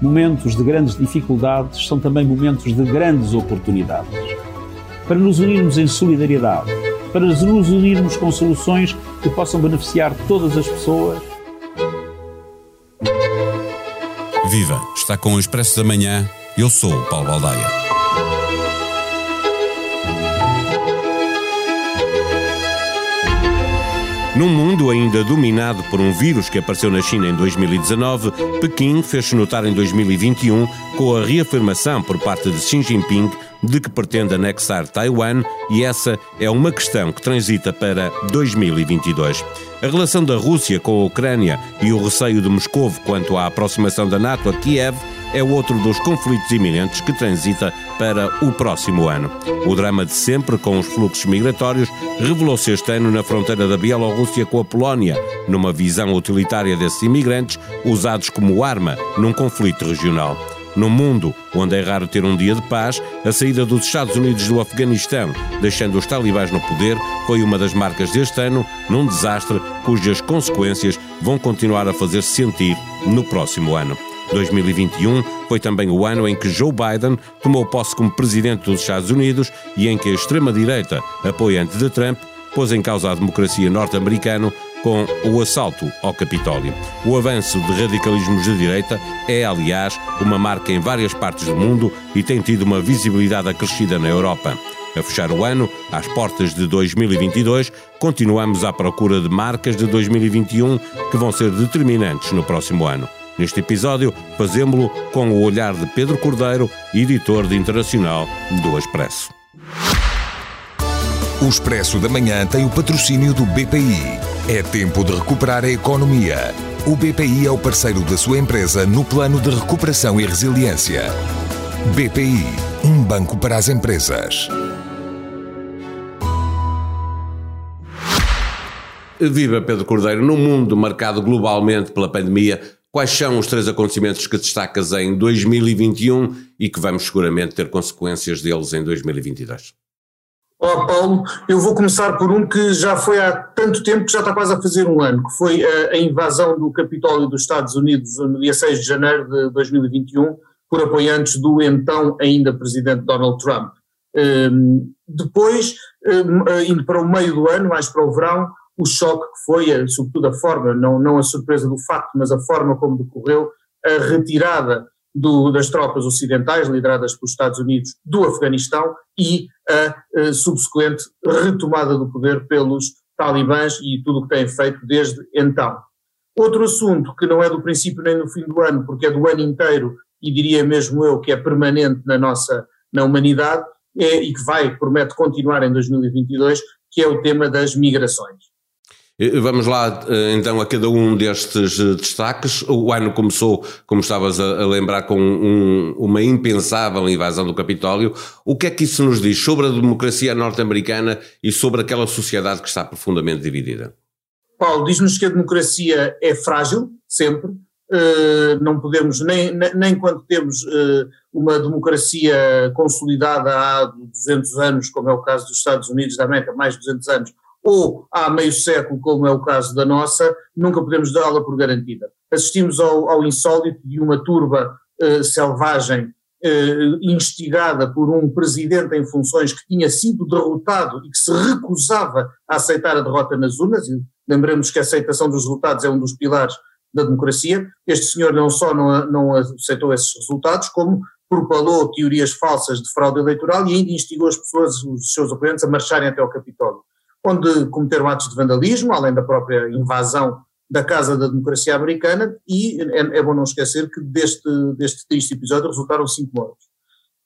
momentos de grandes dificuldades são também momentos de grandes oportunidades. Para nos unirmos em solidariedade, para nos unirmos com soluções que possam beneficiar todas as pessoas. Viva! Está com o Expresso da Manhã. Eu sou o Paulo Baldaia. Num mundo ainda dominado por um vírus que apareceu na China em 2019, Pequim fez-se notar em 2021 com a reafirmação por parte de Xi Jinping de que pretende anexar Taiwan e essa é uma questão que transita para 2022. A relação da Rússia com a Ucrânia e o receio de Moscou quanto à aproximação da NATO a Kiev é outro dos conflitos iminentes que transita para o próximo ano. O drama de sempre com os fluxos migratórios revelou-se este ano na fronteira da Bielorrússia com a Polónia, numa visão utilitária desses imigrantes usados como arma num conflito regional. No mundo onde é raro ter um dia de paz, a saída dos Estados Unidos do Afeganistão, deixando os talibãs no poder, foi uma das marcas deste ano, num desastre cujas consequências vão continuar a fazer-se sentir no próximo ano. 2021 foi também o ano em que Joe Biden tomou posse como presidente dos Estados Unidos e em que a extrema-direita, apoiante de Trump, pôs em causa a democracia norte-americana com o assalto ao Capitólio. O avanço de radicalismos de direita é, aliás, uma marca em várias partes do mundo e tem tido uma visibilidade acrescida na Europa. A fechar o ano, às portas de 2022, continuamos à procura de marcas de 2021 que vão ser determinantes no próximo ano. Neste episódio, fazemos-lo com o olhar de Pedro Cordeiro, editor de Internacional do Expresso. O Expresso da Manhã tem o patrocínio do BPI. É tempo de recuperar a economia. O BPI é o parceiro da sua empresa no plano de recuperação e resiliência. BPI, um banco para as empresas. Viva Pedro Cordeiro, num mundo marcado globalmente pela pandemia, Quais são os três acontecimentos que destacas em 2021 e que vamos seguramente ter consequências deles em 2022? Olá Paulo, eu vou começar por um que já foi há tanto tempo que já está quase a fazer um ano, que foi a, a invasão do Capitólio dos Estados Unidos no dia 6 de janeiro de 2021 por apoiantes do então ainda presidente Donald Trump. Um, depois, um, indo para o meio do ano, mais para o verão, o choque que foi, sobretudo a forma, não, não a surpresa do facto, mas a forma como decorreu a retirada do, das tropas ocidentais, lideradas pelos Estados Unidos, do Afeganistão e a, a subsequente retomada do poder pelos talibãs e tudo o que têm feito desde então. Outro assunto que não é do princípio nem do fim do ano, porque é do ano inteiro e diria mesmo eu que é permanente na nossa na humanidade é, e que vai, promete continuar em 2022, que é o tema das migrações. Eh, vamos lá eh, então a cada um destes eh, destaques. O ano começou, como estavas a, lembrar, com um, uma impensável invasão do Capitólio. O que é que isso nos diz sobre a democracia norte-americana e sobre aquela sociedade que está profundamente dividida? Paulo, diz-nos que a democracia é frágil, sempre. Uh, não podemos, nem, nem quando temos uma democracia consolidada há 200 anos, como é o caso dos Estados Unidos da América, mais de 200 anos, ou há meio século, como é o caso da nossa, nunca podemos dá-la por garantida. Assistimos ao, ao insólito de uma turba eh, selvagem eh, instigada por um presidente em funções que tinha sido derrotado e que se recusava a aceitar a derrota nas urnas, e lembremos que a aceitação dos resultados é um dos pilares da democracia. Este senhor não só não, não aceitou esses resultados, como propalou teorias falsas de fraude eleitoral e ainda instigou as pessoas, os seus oponentes, a marcharem até ao Capitólio onde cometeram atos de vandalismo, além da própria invasão da Casa da Democracia Americana, e é, é bom não esquecer que deste, deste triste episódio resultaram cinco mortos.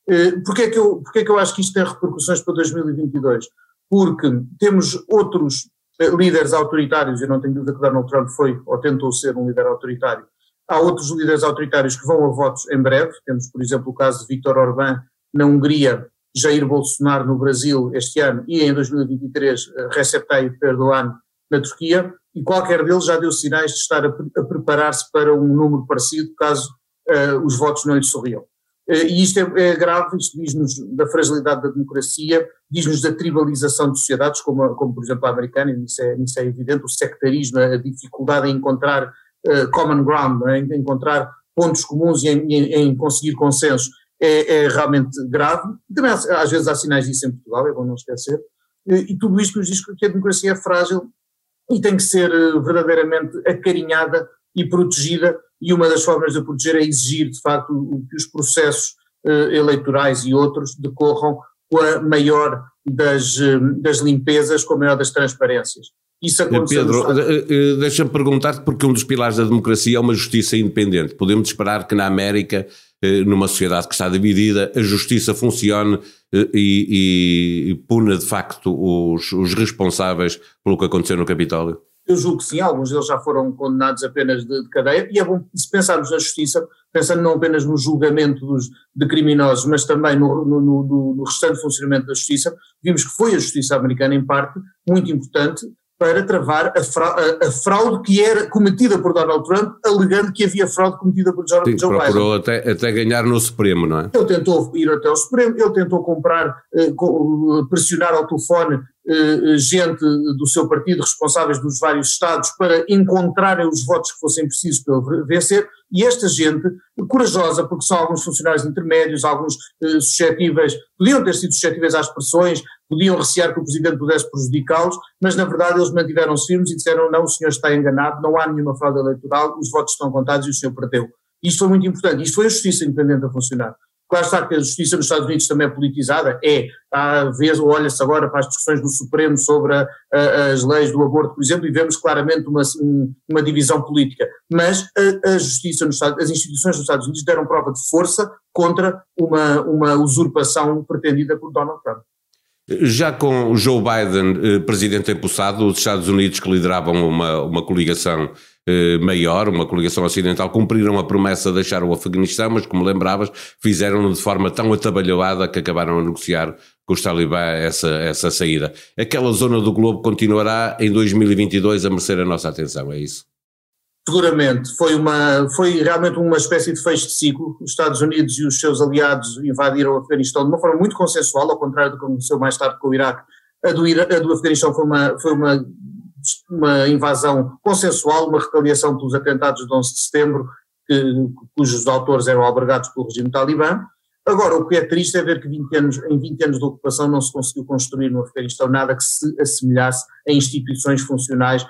Eh, porquê é, que eu, porquê é que eu acho que isto tem repercussões para 2022? Porque temos outros eh, líderes autoritários, eu não tenho dúvida que Donald Trump foi ou tentou ser um líder autoritário, há outros líderes autoritários que vão a votos em breve, temos por exemplo o caso de Viktor Orbán na Hungria, Jair Bolsonaro no Brasil este ano e em 2023 eh, Recep Tayyip Erdogan na Turquia, e qualquer deles já deu sinais de estar a, a preparar-se para um número parecido caso uh, os votos não lhe sorriam. Uh, e isto é, é, grave, isto diz-nos da fragilidade da democracia, diz-nos da tribalização de sociedades, como, como por exemplo a americana, e isso é, isso é evidente, o sectarismo, a dificuldade em encontrar uh, common ground, é? em encontrar pontos comuns e em, em, em conseguir consensos é, é, realmente grave. Também às vezes há sinais disso em Portugal, é bom não esquecer. E, e tudo isto nos diz que a democracia é frágil e tem que ser eh, verdadeiramente acarinhada e protegida, e uma das formas de proteger é exigir, de facto, que os processos uh, eleitorais e outros decorram com a maior das, uh, das limpezas, com a maior das transparências. Isso aconteceu. Pedro, deixa-me perguntar-te, porque um dos pilares da democracia é uma justiça independente. Podemos esperar que na América, numa sociedade que está dividida, a justiça funcione e, e, e puna de facto os, os responsáveis pelo que aconteceu no Capitólio? Eu julgo que sim, alguns deles já foram condenados apenas de, de cadeia, e é bom, se pensarmos na justiça, pensando não apenas no julgamento dos, de criminosos, mas também no, no, no, no restante funcionamento da justiça, vimos que foi a justiça americana, em parte, muito importante para travar a fraude, a fraude, que era cometida por Donald Trump, alegando que havia fraude cometida por Joe, Sim, Joe Biden. procurou até, até ganhar no Supremo, não é? Ele tentou ir até o Supremo, ele tentou comprar, eh, pressionar ao telefone eh, gente do seu partido, responsáveis dos vários estados, para encontrarem os votos que fossem precisos para ele vencer, e esta gente, corajosa, porque são alguns funcionários intermédios, alguns eh, suscetíveis, podiam ter sido suscetíveis às pressões, podiam recear que o Presidente pudesse prejudicá-los, mas na verdade eles mantiveram-se firmes e disseram não, o senhor está enganado, não há nenhuma fraude eleitoral, os votos estão contados e o senhor perdeu. Isto foi muito importante, isto foi a justiça independente a funcionar. Claro está que a justiça nos Estados Unidos também é politizada, é, às vezes olha-se agora para as discussões do Supremo sobre a, a, as leis do aborto, por exemplo, e vemos claramente uma, uma divisão política, mas a, a justiça, nos Estados, as instituições dos Estados Unidos deram prova de força contra uma, uma usurpação pretendida por Donald Trump. Já com Joe Biden eh, presidente empossado, os Estados Unidos que lideravam uma, uma coligação eh, maior, uma coligação ocidental, cumpriram a promessa de deixar o Afeganistão, mas como lembravas, fizeram-no de forma tão atabalhoada que acabaram a negociar com os talibã essa, essa saída. Aquela zona do globo continuará em 2022 a merecer a nossa atenção, é isso? Seguramente, foi, uma, foi realmente uma espécie de fecho de ciclo. Os Estados Unidos e os seus aliados invadiram o Afeganistão de uma forma muito consensual, ao contrário do que aconteceu mais tarde com o Iraque. A do, a do Afeganistão foi uma, foi uma, uma invasão consensual, uma retaliação pelos atentados de 11 de setembro, que, cujos autores eram albergados pelo regime talibã. Agora, o que é triste é ver que 20 anos, em 20 anos de ocupação não se conseguiu construir no Afeganistão nada que se assemelhasse a instituições funcionais,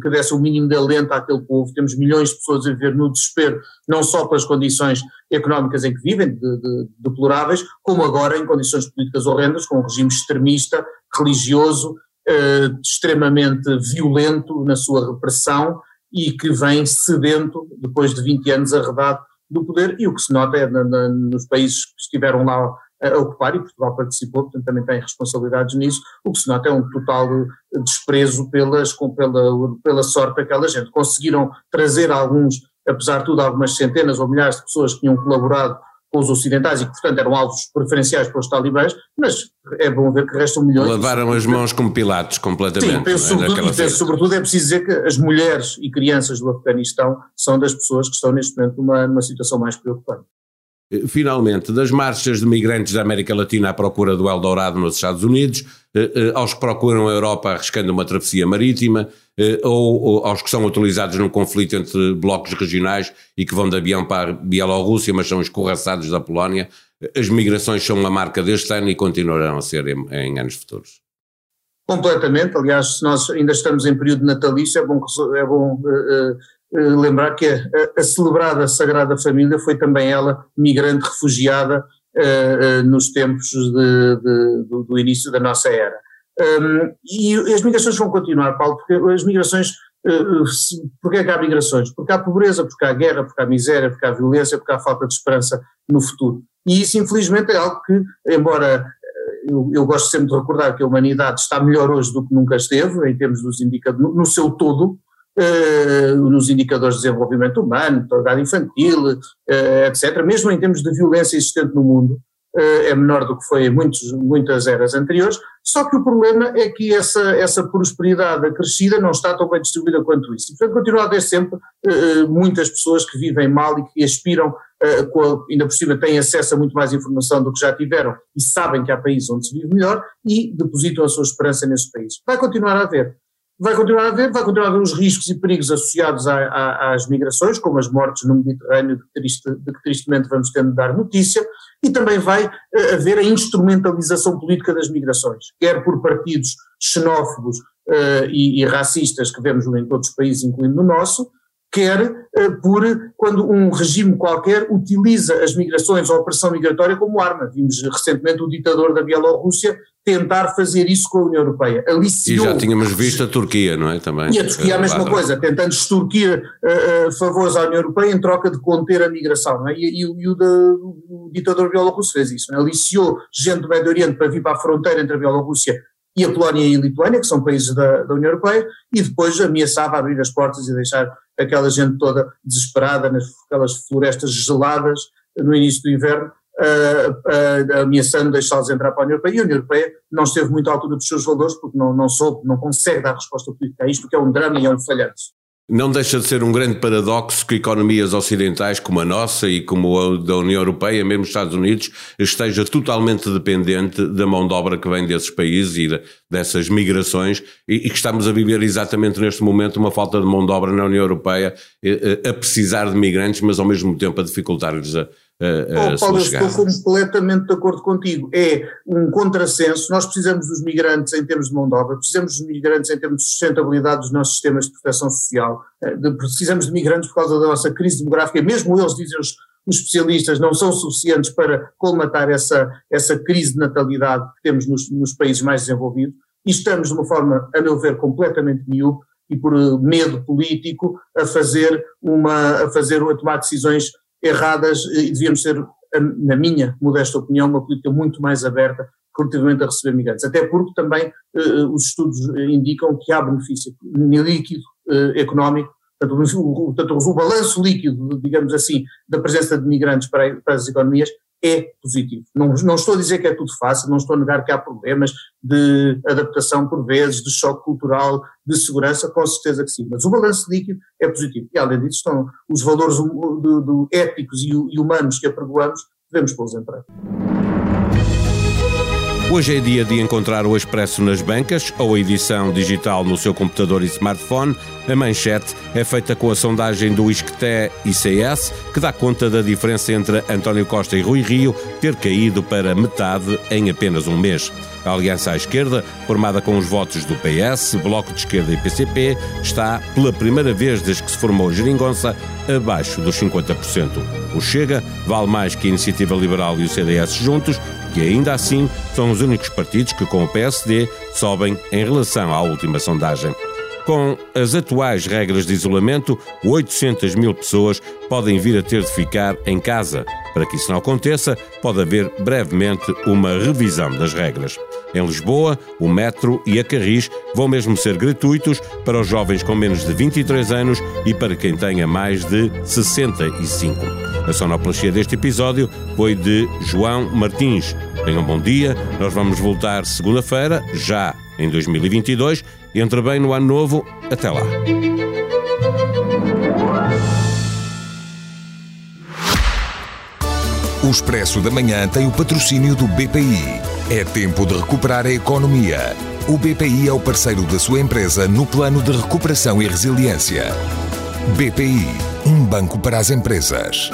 que desse o mínimo de alento àquele povo. Temos milhões de pessoas a viver no desespero, não só pelas condições económicas em que vivem, de, de, deploráveis, como agora em condições políticas horrendas, com um regime extremista, religioso, eh, extremamente violento na sua repressão e que vem sedento, depois de 20 anos arredado do poder, e o que se nota é na, na, nos países que estiveram lá a ocupar, e Portugal participou, portanto também tem responsabilidades nisso, o que se nota é um total desprezo pelas, com, pela, pela sorte daquela gente. Conseguiram trazer alguns, apesar de tudo, algumas centenas ou milhares de pessoas que tinham colaborado com os ocidentais e que, portanto, eram alvos preferenciais para os talibãs, mas é bom ver que restam milhões. Lavaram as mãos como pilatos, completamente. Sim, penso, é? sobretudo, e penso sobretudo, é preciso dizer que as mulheres e crianças do Afeganistão são das pessoas que estão neste momento numa, numa situação mais preocupante. Eh, finalmente, das marchas de migrantes da América Latina à procura do Eldorado nos Estados Unidos, eh, eh, aos que procuram a Europa arriscando uma travessia marítima, ou aos que são utilizados num conflito entre blocos regionais e que vão de avião para a Bielorrússia, mas são escorraçados da Polónia, as migrações são uma marca deste ano e continuarão a ser em, em anos futuros. Completamente, aliás, se nós ainda estamos em período natalício, é bom, é bom uh, eh, lembrar que a, a, celebrada Sagrada Família foi também ela migrante refugiada uh, uh, nos tempos de, de, do, do, início da nossa era. Um, e as migrações vão continuar, Paulo, porque as migrações, uh, porque é que há migrações? Porque há pobreza, porque há guerra, porque há miséria, porque há violência, porque há falta de esperança no futuro. E isso infelizmente é algo que, embora eu, eu, gosto sempre de recordar que a humanidade está melhor hoje do que nunca esteve, em termos dos indicadores, no, seu todo, uh, nos indicadores de desenvolvimento humano, mortalidade infantil, eh, etc., mesmo em termos de violência existente no mundo, uh, é menor do que foi em muitos, muitas eras anteriores, só que o problema é que essa, essa prosperidade acrescida não está tão bem distribuída quanto isso. E, portanto, continua a haver sempre muitas pessoas que vivem mal e que aspiram, a, ainda por cima têm acesso a muito mais informação do que já tiveram e sabem que há países onde se vive melhor e depositam a sua esperança nesse país. Vai continuar a haver. vai continuar a haver, vai continuar a haver os riscos e perigos associados a, a, às migrações, como as mortes no Mediterrâneo, de triste, de que tristemente vamos tendo de dar notícia, e também vai uh, haver a instrumentalização política das migrações, quer por partidos xenófobos uh, e, e, racistas que vemos em todos os países, incluindo no nosso, quer uh, por quando um regime qualquer utiliza as migrações ou a pressão migratória como arma. Vimos recentemente o ditador da Bielorrússia tentar fazer isso com a União Europeia. Aliciou, e já tínhamos visto a Turquia, não é? Também. E a Turquia a mesma coisa, tentando extorquir uh, favores à União Europeia em troca de conter a migração, é? E, e, e o, de, o, ditador bielorrusso fez isso, é? aliciou gente do Médio Oriente para vir para a fronteira entre a Bielorrússia e a Polónia e a Lituânia, que são países da, da União Europeia, e depois ameaçava abrir as portas e deixar aquela gente toda desesperada nas aquelas florestas geladas no início do inverno, uh, uh, ameaçando deixá-los entrar para a União Europeia, e a União Europeia não esteve muito à altura dos seus valores, porque não, não soube, não consegue dar resposta política a isto, que é um drama e é um falhanço. Não deixa de ser um grande paradoxo que economias ocidentais como a nossa e como a da União Europeia, mesmo os Estados Unidos, esteja totalmente dependente da mão de obra que vem desses países e dessas migrações e, que estamos a viver exatamente neste momento uma falta de mão de obra na União Europeia eh, eh, a precisar de migrantes, mas ao mesmo tempo a dificultar-lhes a, Uh, uh, Paulo, estou completamente de acordo contigo. É um contrassenso. Nós precisamos dos migrantes em termos de mão de obra, precisamos dos migrantes em termos de sustentabilidade dos nossos sistemas de proteção social, uh, de, precisamos de migrantes por causa da nossa crise demográfica. Mesmo eles, dizem os, os especialistas, não são suficientes para colmatar essa, essa crise de natalidade que temos nos, nos países mais desenvolvidos. E estamos, de uma forma, a meu ver, completamente miúpe e por medo político a fazer uma, a fazer, a tomar decisões erradas e devíamos ter, na minha modesta opinião, uma política muito mais aberta relativamente a receber migrantes. Até porque também uh, os estudos indicam que há benefício líquido uh, económico, portanto o, portanto, o balanço líquido, digamos assim, da presença de migrantes para, para as economias é positivo. Não, não estou a dizer que é tudo fácil, não estou a negar que há problemas de adaptação por vezes, de choque cultural, de segurança, com certeza que sim, mas o balanço líquido é positivo. E além disso estão os valores do, do, do éticos e, e humanos que apregoamos, devemos pô-los em prática. Hoje é dia de encontrar o Expresso nas bancas ou a edição digital no seu computador e smartphone. A manchete é feita com a sondagem do ISCTE ICS, que dá conta da diferença entre António Costa e Rui Rio ter caído para metade em apenas um mês. A Aliança à Esquerda, formada com os votos do PS, Bloco de Esquerda e PCP, está, pela primeira vez desde que se formou Geringonça, abaixo dos 50%. O Chega vale mais que a Iniciativa Liberal e o CDS juntos, que ainda assim são os únicos partidos que, com o PSD, sobem em relação à última sondagem. Com as atuais regras de isolamento, 800 mil pessoas podem vir a ter de ficar em casa. Para que isso não aconteça, pode haver brevemente uma revisão das regras. Em Lisboa, o metro e a Carris vão mesmo ser gratuitos para os jovens com menos de 23 anos e para quem tenha mais de 65. A sonoplastia deste episódio foi de João Martins. Tenham um bom dia, nós vamos voltar segunda-feira, já em 2022. Entre bem no ano novo, até lá. O Expresso da Manhã tem o patrocínio do BPI. É tempo de recuperar a economia. O BPI é o parceiro da sua empresa no plano de recuperação e resiliência. BPI, um banco para as empresas.